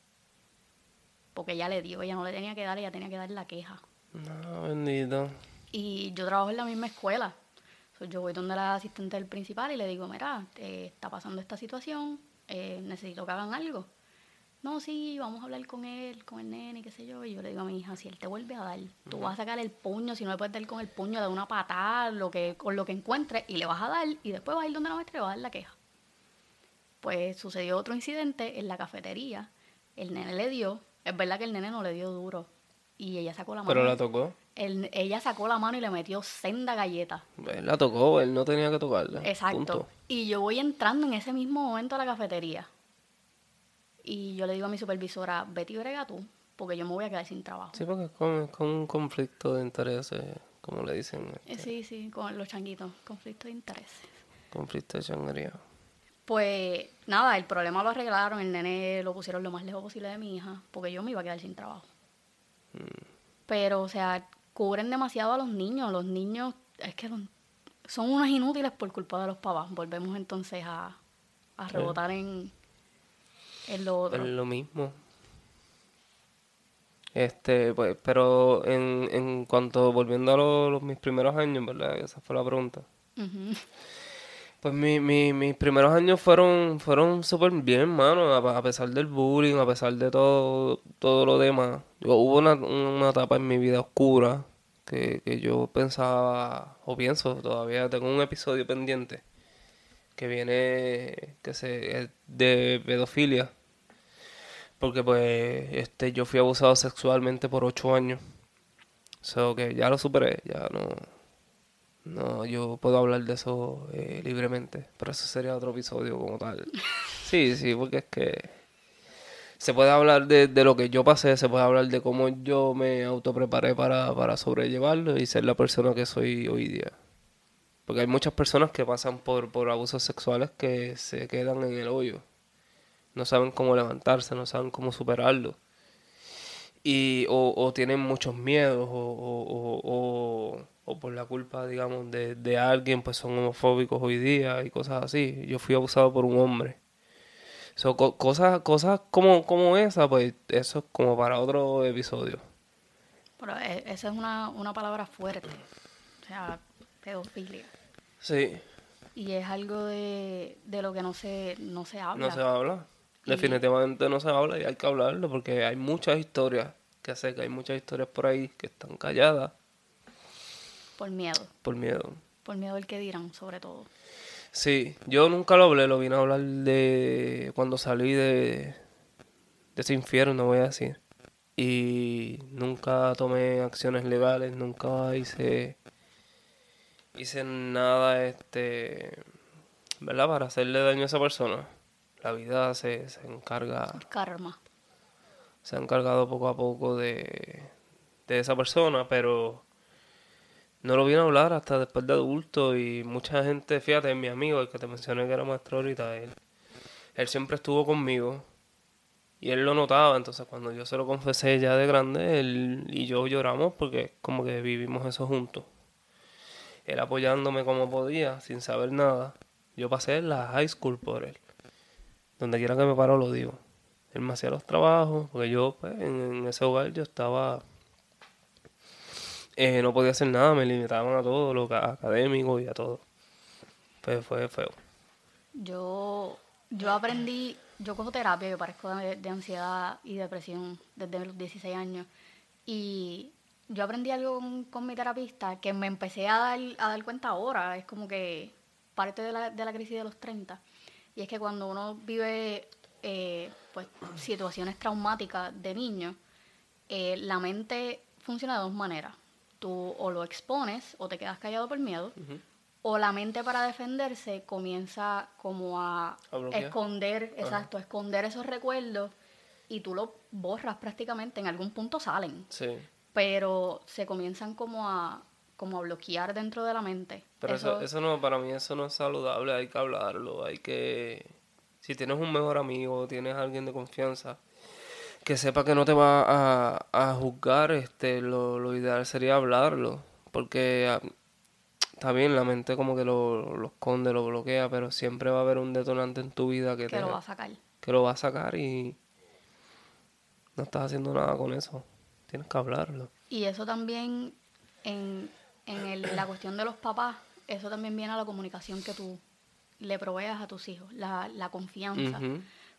Porque ella le dio, ella no le tenía que dar, ella tenía que dar la queja. No, bendito. Y yo trabajo en la misma escuela. So, yo voy donde la asistente del principal y le digo, mira, eh, está pasando esta situación, eh, necesito que hagan algo. No, sí, vamos a hablar con él, con el nene, qué sé yo. Y yo le digo a mi hija, si él te vuelve a dar, tú vas a sacar el puño, si no le puedes dar con el puño, de una patada, lo que, con lo que encuentres, y le vas a dar, y después vas a ir donde la maestra y le vas a dar la queja. Pues sucedió otro incidente en la cafetería. El nene le dio, es verdad que el nene no le dio duro. Y ella sacó la mano. Pero la tocó. El- ella sacó la mano y le metió senda galleta. Él la tocó, él no tenía que tocarla. Exacto. Punto. Y yo voy entrando en ese mismo momento a la cafetería. Y yo le digo a mi supervisora, vete y brega tú, porque yo me voy a quedar sin trabajo. Sí, porque es con, un conflicto de intereses, como le dicen. Eh, Sí, sí, con los changuitos, conflicto de intereses. Conflicto de changuería. Pues nada, el problema lo arreglaron, el nene lo pusieron lo más lejos posible de mi hija, porque yo me iba a quedar sin trabajo. Pero, o sea, cubren demasiado a los niños. Los niños, es que son- son unos inútiles por culpa de los papás. Volvemos entonces a, a rebotar en, en lo otro. Es lo mismo. Este, pues, pero en, en cuanto, volviendo a lo- los, mis primeros años, ¿verdad? Esa fue la pregunta. Ujú. Pues mi, mi- mis primeros años fueron, fueron súper bien, mano, a, pesar del bullying, a pesar de todo, todo lo demás. Yo- hubo una, una etapa en mi vida oscura que, que yo pensaba, o pienso todavía, tengo un episodio pendiente que viene, que se, de pedofilia. Porque pues, este, yo fui abusado sexualmente por ocho años. So que ya lo superé, ya no, no, yo puedo hablar de eso eh, libremente, pero eso sería otro episodio como tal. [laughs] Sí, sí, porque es que se puede hablar de, de lo que yo pasé, se puede hablar de cómo yo me autopreparé para, para sobrellevarlo y ser la persona que soy hoy día. Porque hay muchas personas que pasan por, por abusos sexuales que se quedan en el hoyo. No saben cómo levantarse, no saben cómo superarlo. Y o, o tienen muchos miedos o, o, por la culpa, digamos, de, de alguien, pues son homofóbicos hoy día y cosas así. Yo fui abusado por un hombre. So, co- cosas, cosas como, como esa, pues eso es como para otro episodio. Pero e- esa es una, una palabra fuerte. O sea, pedofilia. Sí, Y es algo de, de lo que no se, no se habla. no se va a hablar. Y- Definitivamente no se habla y hay que hablarlo porque hay muchas historias, que sé que hay muchas historias por ahí que están calladas Por miedo. por miedo. Por miedo al que dirán, sobre todo. Sí, yo nunca lo hablé, lo vine a hablar de cuando salí de, de ese infierno, voy a decir. Y nunca tomé acciones legales, nunca hice hice nada este ¿verdad? para hacerle daño a esa persona. La vida se, se encarga, El karma. se ha encargado poco a poco de, de esa persona, pero no lo vine a hablar hasta después de adulto y mucha gente, fíjate, mi amigo, el que te mencioné que era maestro ahorita, él, él siempre estuvo conmigo y él lo notaba, entonces cuando yo se lo confesé ya de grande, él y yo lloramos porque como que vivimos eso juntos. Él apoyándome como podía, sin saber nada. Yo pasé la high school por él. Donde quiera que me paro lo digo. Él los trabajos, porque yo pues, en, ese hogar yo estaba eh, no podía hacer nada, me limitaban a todo, lo ca- académico y a todo. Pues fue feo. Yo, yo aprendí, yo cojo terapia, yo parezco de, de ansiedad y depresión desde los 16 años. Y yo aprendí algo con, con mi terapista que me empecé a dar, a dar cuenta ahora. Es como que parte de la, de la crisis de los 30. Y es que cuando uno vive eh, pues, situaciones traumáticas de niño, eh, la mente funciona de dos maneras. Tú o lo expones o te quedas callado por miedo, o la mente para defenderse comienza como a, esconder, exacto, a esconder esos recuerdos y tú los borras prácticamente, en algún punto salen, Sí. pero se comienzan como a, como a bloquear dentro de la mente. Pero eso, eso no, para mí eso no es saludable, hay que hablarlo, hay que... Si tienes un mejor amigo, tienes alguien de confianza, que sepa que no te va a, a juzgar, este, lo, lo ideal sería hablarlo, porque ah, está bien, la mente como que lo, lo esconde, lo bloquea, pero siempre va a haber un detonante en tu vida que, que te, lo va a sacar. que lo va a sacar y no estás haciendo nada con eso, tienes que hablarlo. Y eso también, en, en el- la cuestión de los papás, eso también viene a la comunicación que tú le proveas a tus hijos, la, la confianza.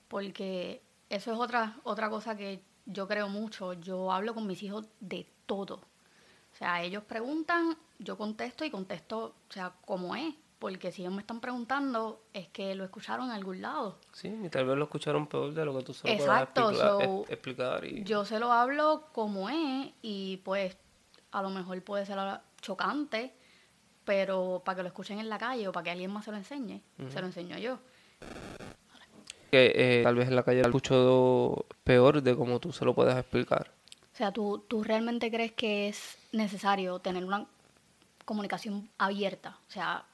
Porque eso es otra, otra cosa que yo creo mucho. Yo hablo con mis hijos de todo. O sea, ellos preguntan, yo contesto y contesto, o sea, como es. Porque si ellos me están preguntando, es que lo escucharon en algún lado. Sí, y tal vez lo escucharon peor de lo que tú solo Exacto, explicar, so, explicar y... Yo se lo hablo como es y pues a lo mejor puede ser chocante, pero para que lo escuchen en la calle o para que alguien más se lo enseñe, se lo enseño yo. que eh, tal vez en la calle lo escucho peor de como tú se lo puedes explicar. O sea, ¿tú, ¿tú realmente crees que es necesario tener una comunicación abierta? O sea,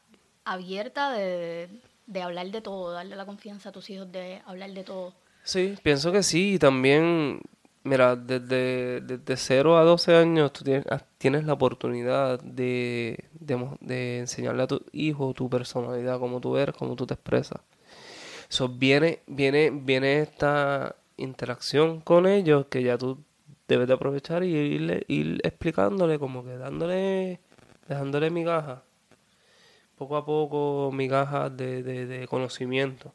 abierta de, de hablar de todo, darle la confianza a tus hijos de hablar de todo. Sí, pienso que sí. Y también, mira, desde, desde 0 a 12 años tú tienes, ah, tienes la oportunidad de, de, enseñarle a tu hijo tu personalidad, cómo tú eres, cómo tú te expresas. So, viene, viene, viene esta interacción con ellos que ya tú debes de aprovechar y irle, ir explicándole, como que dándole, dejándole migajas, poco a poco migajas de, de, de conocimiento,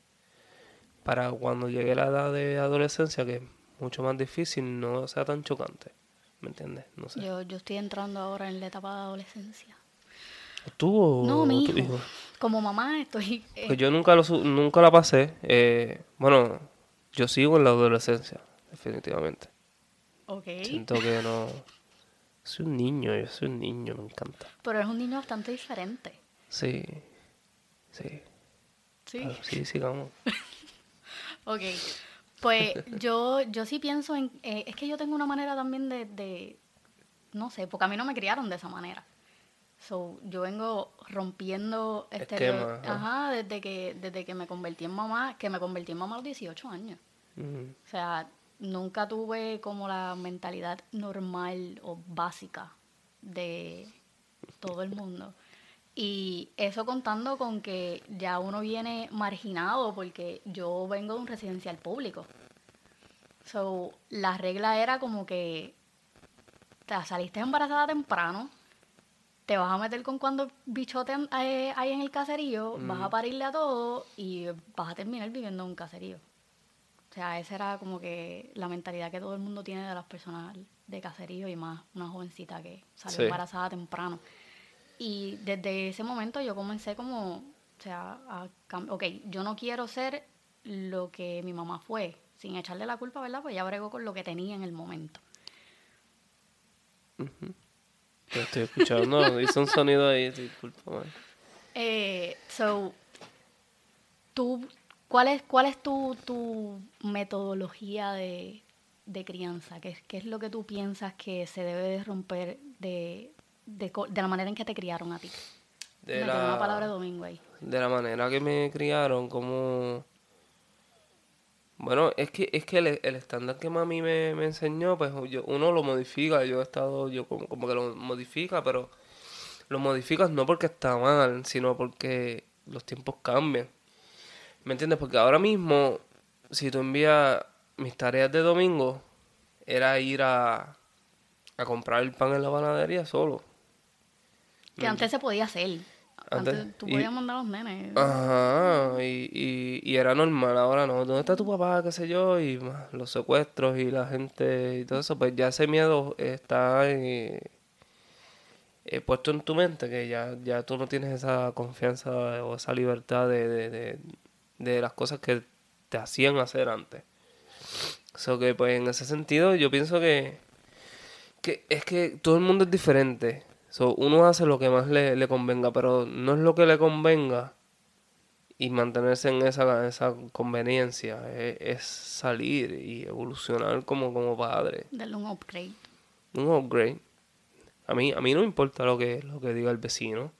para cuando llegue la edad de adolescencia, que mucho más difícil, no sea tan chocante. ¿Me entiendes? No sé. Yo, yo estoy entrando ahora en la etapa de adolescencia. ¿Tú o No, mi tu hijo. Como mamá estoy... eh, Pues yo nunca, lo, su- nunca la pasé. eh, bueno, yo sigo en la adolescencia, definitivamente. ok. Siento que no... Soy un niño, yo soy un niño, me encanta. Pero es un niño bastante diferente. Sí, sí. Sí. sí, sigamos. [laughs] Ok. Pues yo, yo sí pienso en... eh, es que yo tengo una manera también de, de... No sé, porque a mí no me criaron de esa manera. So, yo vengo rompiendo Esquema, estereo- ajá. Desde que, desde que me convertí en mamá, que me convertí en mamá a los 18 años. Ujú. O sea, nunca tuve como la mentalidad normal o básica de todo el mundo. Y eso contando con que ya uno viene marginado porque yo vengo de un residencial público. So, la regla era como que te saliste embarazada temprano, te vas a meter con cuando bichote hay en el caserío, vas a parirle a todo y vas a terminar viviendo en un caserío. O sea, esa era como que la mentalidad que todo el mundo tiene de las personas de caserío y más una jovencita que salió embarazada temprano. Y desde ese momento yo comencé como, o sea, a ok, yo no quiero ser lo que mi mamá fue, sin echarle la culpa, ¿verdad? Pues ya bregó con lo que tenía en el momento. Te estoy escuchando, [laughs] hizo un sonido ahí, disculpa. Eh, so, tú, ¿cuál es, cuál es tu, tu metodología de, de crianza? ¿Qué, ¿Qué, es lo que tú piensas que se debe de romper de, de, la manera en que te criaron a ti? De la, palabra domingo ahí. De la manera que me criaron, como bueno, es que, es que el, estándar que mami me, me enseñó, pues yo, uno lo modifica, yo he estado, yo como, como que lo modifica, pero lo modificas no porque está mal, sino porque los tiempos cambian. ¿Me entiendes? Porque ahora mismo, si tú envías mis tareas de domingo, era ir a, a comprar el pan en la panadería solo. Que antes se podía hacer. Antes, tú podías mandar a los nenes. Ajá, y, y, era normal, ahora no. ¿Dónde está tu papá? ¿Qué sé yo? Y los secuestros y la gente y todo eso, pues ya ese miedo está eh, puesto en tu mente, que ya, ya tú no tienes esa confianza o esa libertad de, de, de, las cosas que te hacían hacer antes. So que pues en ese sentido yo pienso que, que es que todo el mundo es diferente. So, uno hace lo que más le, convenga, pero no es lo que le convenga y mantenerse en esa, esa conveniencia. Es, salir y evolucionar como, como padre. Darle un upgrade. Un upgrade. A mí, a mí no me importa lo que, lo que diga el vecino.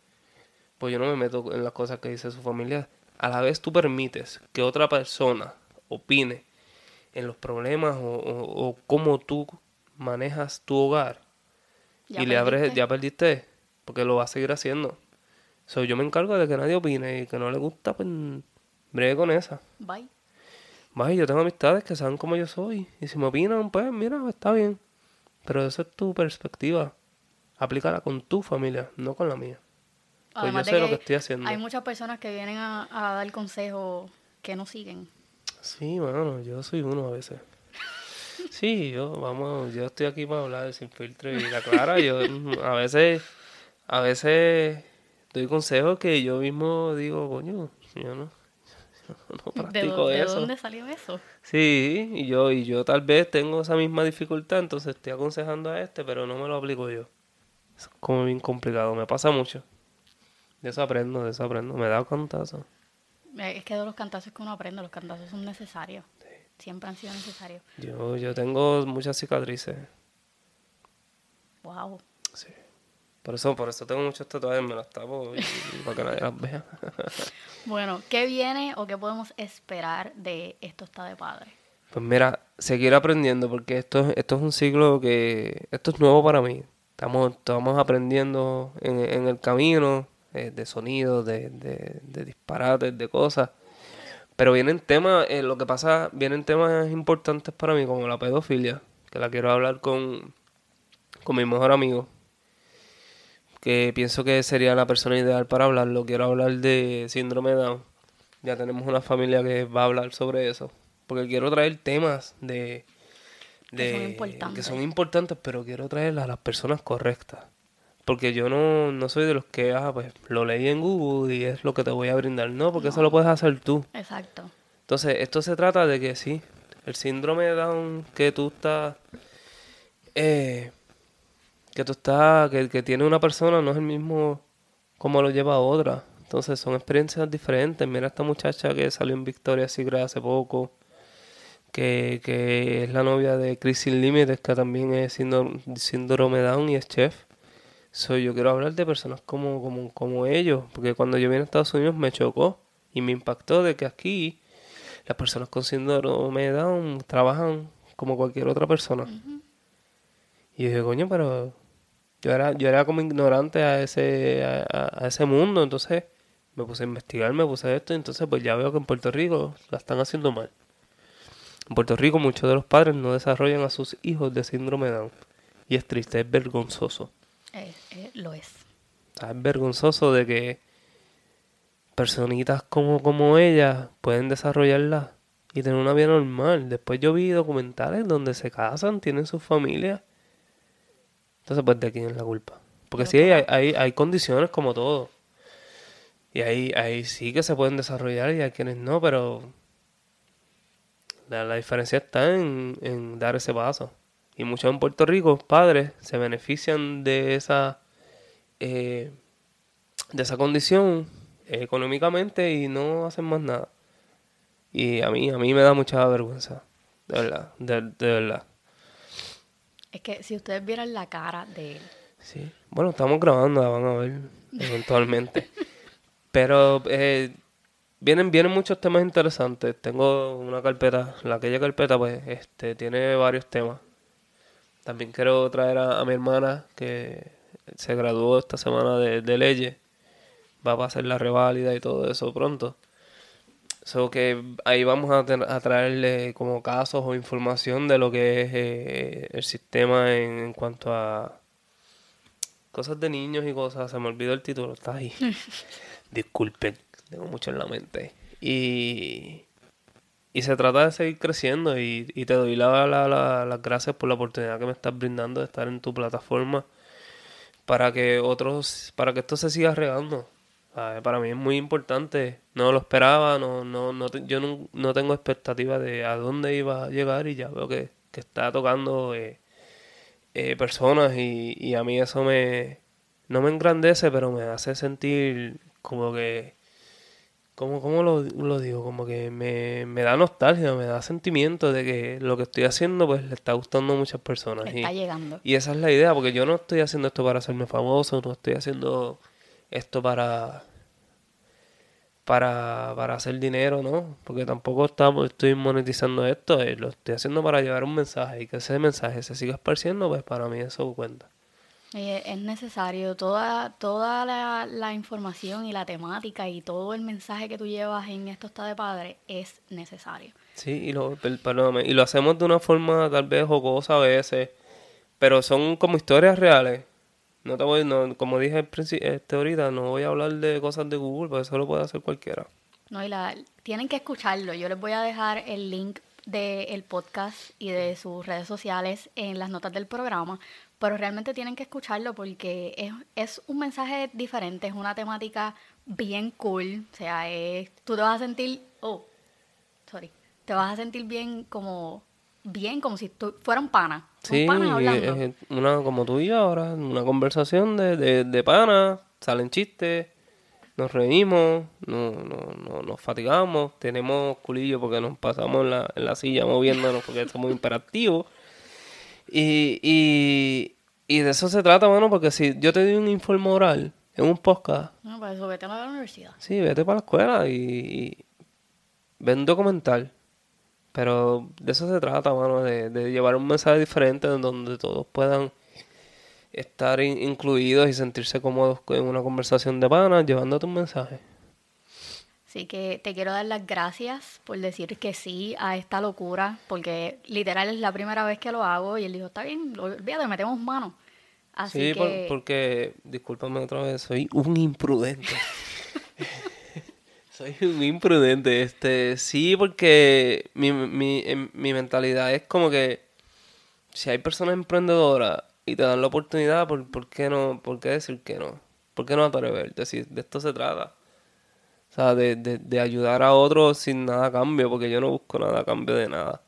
Pues yo no me meto en las cosas que dice su familia. A la vez tú permites que otra persona opine en los problemas o, o cómo tú manejas tu hogar y le abres, ya perdiste, porque lo va a seguir haciendo. So, yo me encargo de que nadie opine y que no le gusta, pues bregue con esa. Bye. Bye, yo tengo amistades que saben cómo yo soy. Y si me opinan, pues mira, está bien. Pero esa es tu perspectiva. Aplícala con tu familia, no con la mía. Pues yo sé lo que estoy haciendo. Hay muchas personas que vienen a, a dar consejos que no siguen. Sí, bueno, yo soy uno a veces. Sí, yo, vamos, yo estoy aquí para hablar sin filtro y la clara. Yo a veces, a veces doy consejos que yo mismo digo, coño, yo no, [laughs] no practico ¿De, eso. ¿De dónde salió eso? Sí, y yo, y yo tal vez tengo esa misma dificultad, entonces estoy aconsejando a este, pero no me lo aplico yo. Es como bien complicado, me pasa mucho. De eso aprendo, de eso aprendo. Me da cantazo. Es que de los cantazos que uno aprende, los cantazos son necesarios siempre han sido necesarios. Yo, yo tengo muchas cicatrices. Wow. Sí. Por eso, por eso tengo muchos tatuajes, me las tapo para que nadie las vea. [laughs] bueno, ¿qué viene o qué podemos esperar de Esto está de padre? Pues mira, seguir aprendiendo, porque esto, esto es un ciclo que, esto es nuevo para mí. Estamos, estamos aprendiendo en, en el camino eh, de sonidos, de, de, de disparates, de cosas. Pero vienen temas, eh, lo que pasa, vienen temas importantes para mí, como la pedofilia, que la quiero hablar con, con mi mejor amigo, que pienso que sería la persona ideal para hablarlo. Quiero hablar de síndrome de Down. Ya tenemos una familia que va a hablar sobre eso. Porque quiero traer temas de, de que, son importantes. que son importantes, pero quiero traerlas a las personas correctas. Porque yo no, no soy de los que, ah, pues lo leí en Google y es lo que te voy a brindar. No, porque eso lo puedes hacer tú. Exacto. Entonces, esto se trata de que sí, el síndrome de Down que tú estás, eh, que tú estás, que, que tiene una persona no es el mismo como lo lleva otra. Entonces, son experiencias diferentes. Mira esta muchacha que salió en Victoria Secret hace poco. Que, que es la novia de Chris Limited, que también es síndrome, síndrome Down y es chef. So, yo quiero hablar de personas como, como, como ellos, porque cuando yo vine a Estados Unidos me chocó y me impactó de que aquí las personas con síndrome Down trabajan como cualquier otra persona. Y yo dije, coño, pero yo era, yo era como ignorante a ese, a, a ese mundo, entonces me puse a investigar, me puse a esto, y entonces pues ya veo que en Puerto Rico la están haciendo mal. En Puerto Rico muchos de los padres no desarrollan a sus hijos de síndrome Down. Y es triste, es vergonzoso. Eh, eh, lo es. Es vergonzoso de que personitas como, como ella pueden desarrollarla y tener una vida normal. Después yo vi documentales donde se casan, tienen su familia. Entonces, pues, ¿de quién es la culpa? Porque sí, hay, hay, hay condiciones como todo. Y ahí, ahí sí que se pueden desarrollar y hay quienes no, pero la, la diferencia está en, en dar ese paso. Y muchos en Puerto Rico, padres, se benefician de esa, eh, de esa condición económicamente y no hacen más nada. Y a mí, a mí me da mucha vergüenza, de verdad, de, de verdad. Es que si ustedes vieran la cara de él. Sí. Bueno, estamos grabando, la van a ver eventualmente. [laughs] Pero eh, vienen, vienen muchos temas interesantes. Tengo una carpeta, la aquella carpeta, pues, este, tiene varios temas. También quiero traer a, a mi hermana que se graduó esta semana de, de leyes. Va a hacer la reválida y todo eso pronto. So que ahí vamos a traerle como casos o información de lo que es eh, el sistema en, en cuanto a cosas de niños y cosas. Se me olvidó el título, está ahí. [laughs] Disculpen, tengo mucho en la mente. Y, y se trata de seguir creciendo y, y te doy la- la- la- las gracias por la oportunidad que me estás brindando de estar en tu plataforma para que otros, para que esto se siga regando. ¿sabes? Para mí es muy importante. No lo esperaba, no, no, no yo no, no tengo expectativa de a dónde iba a llegar y ya veo que, que está tocando eh, eh, personas y, y a mí eso me no me engrandece, pero me hace sentir como que como cómo lo, lo digo, como que me, me da nostalgia, me da sentimiento de que lo que estoy haciendo pues le está gustando a muchas personas. Le y- está llegando. y esa es la idea, porque yo no estoy haciendo esto para hacerme famoso, no estoy haciendo esto para para, para hacer dinero, ¿no? Porque tampoco estamos, estoy monetizando esto, eh, lo estoy haciendo para llevar un mensaje y que ese mensaje se siga esparciendo, pues para mí eso cuenta. Y es es necesario toda, toda la, la información y la temática y todo el mensaje que tú llevas en Esto está de padre es necesario. Sí, y lo, per- perdóname, y lo hacemos de una forma tal vez jocosa a veces, pero son como historias reales. No te voy, no, como dije este ahorita, no voy a hablar de cosas de Google, porque eso lo puede hacer cualquiera. No, y la, tienen que escucharlo. Yo les voy a dejar el link del podcast y de sus redes sociales en las notas del programa, pero realmente tienen que escucharlo porque es, es un mensaje diferente, es una temática bien cool. O sea, es, tú te vas a sentir, oh, sorry, te vas a sentir bien como, bien como si tú fueran pana. Son Sí, hablando. es una como tú y yo ahora, una conversación de, de, de pana, salen chistes, nos reímos, no, no, no, nos fatigamos, tenemos culillo porque nos pasamos en la, en la silla moviéndonos porque somos imperativos. Y, y, y de eso se trata, mano, porque si yo te doy un informe oral en un podcast, No, para eso vete a la universidad. Sí, vete para la escuela y, y ve un documental. Pero de eso se trata, mano, de, de llevar un mensaje diferente en donde todos puedan estar in- incluidos y sentirse cómodos en una conversación de panas, llevándote un mensaje. Así que te quiero dar las gracias por decir que sí a esta locura, porque literal es la primera vez que lo hago y él dijo, está bien, olvídate, metemos mano. Así sí, por- que porque, discúlpame otra vez, soy un imprudente. [laughs] soy un imprudente. Este, sí, porque mi, mi, em- mi mentalidad es como que si hay personas emprendedoras y te dan la oportunidad, ¿por, por qué no? ¿Por qué decir que no? ¿Por qué no atreverte? Si de esto se trata. O sea, de, de, de ayudar a otros sin nada a cambio, porque yo no busco nada a cambio de nada.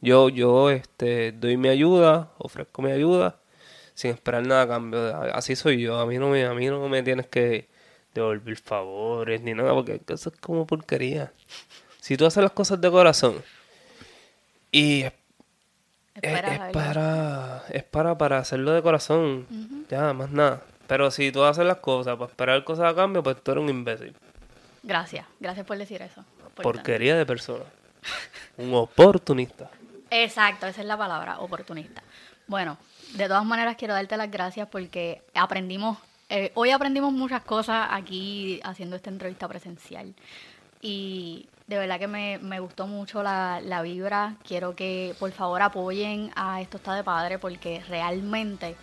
Yo, yo, este, doy mi ayuda, ofrezco mi ayuda, sin esperar nada a cambio. Así soy yo. A mí no me, a mí no me tienes que devolver favores ni nada, porque eso es como porquería. Si tú haces las cosas de corazón y es, es- para, es para, para hacerlo de corazón, ya, más nada. Pero si tú haces las cosas para esperar cosas a cambio, pues tú eres un imbécil. Gracias, gracias por decir eso. Por Porquería de persona. Un oportunista. Exacto, esa es la palabra, oportunista. Bueno, de todas maneras quiero darte las gracias porque aprendimos, eh, hoy aprendimos muchas cosas aquí haciendo esta entrevista presencial. Y de verdad que me, me gustó mucho la, la vibra. Quiero que por favor apoyen a Esto está de padre porque realmente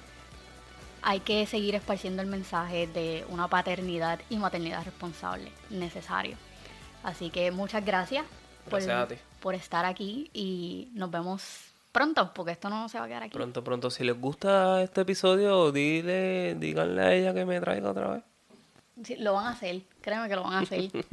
hay que seguir esparciendo el mensaje de una paternidad y maternidad responsable, necesario. Así que muchas gracias, por, Gracias estar aquí y nos vemos pronto, porque esto no se va a quedar aquí. Pronto, pronto, si les gusta este episodio, dile, díganle a ella que me traiga otra vez. Sí, lo van a hacer, créeme que lo van a hacer. [laughs]